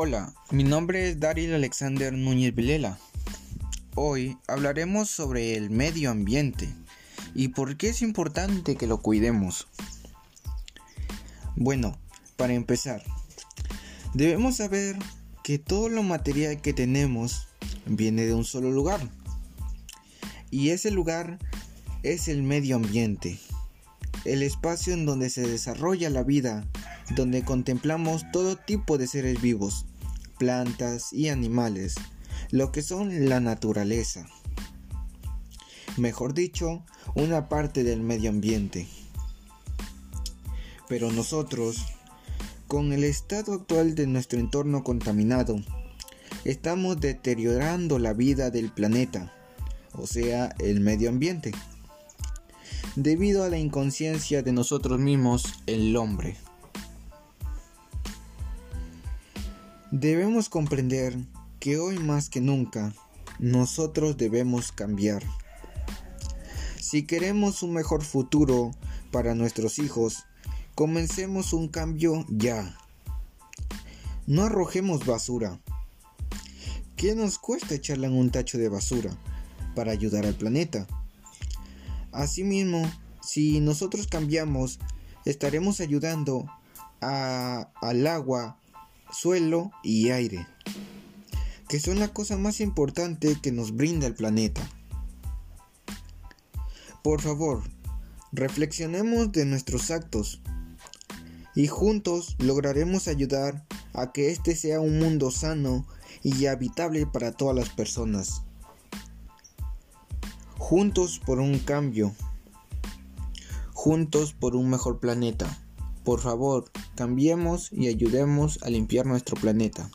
Hola, mi nombre es Daryl Alexander Núñez Vilela. Hoy hablaremos sobre el medio ambiente y por qué es importante que lo cuidemos. Bueno, para empezar, debemos saber que todo lo material que tenemos viene de un solo lugar. Y ese lugar es el medio ambiente, el espacio en donde se desarrolla la vida donde contemplamos todo tipo de seres vivos, plantas y animales, lo que son la naturaleza. Mejor dicho, una parte del medio ambiente. Pero nosotros, con el estado actual de nuestro entorno contaminado, estamos deteriorando la vida del planeta, o sea, el medio ambiente, debido a la inconsciencia de nosotros mismos, el hombre. Debemos comprender que hoy más que nunca nosotros debemos cambiar. Si queremos un mejor futuro para nuestros hijos, comencemos un cambio ya. No arrojemos basura. ¿Qué nos cuesta echarla en un tacho de basura para ayudar al planeta? Asimismo, si nosotros cambiamos, estaremos ayudando al agua suelo y aire, que son la cosa más importante que nos brinda el planeta. Por favor, reflexionemos de nuestros actos y juntos lograremos ayudar a que este sea un mundo sano y habitable para todas las personas. Juntos por un cambio. Juntos por un mejor planeta. Por favor, cambiemos y ayudemos a limpiar nuestro planeta.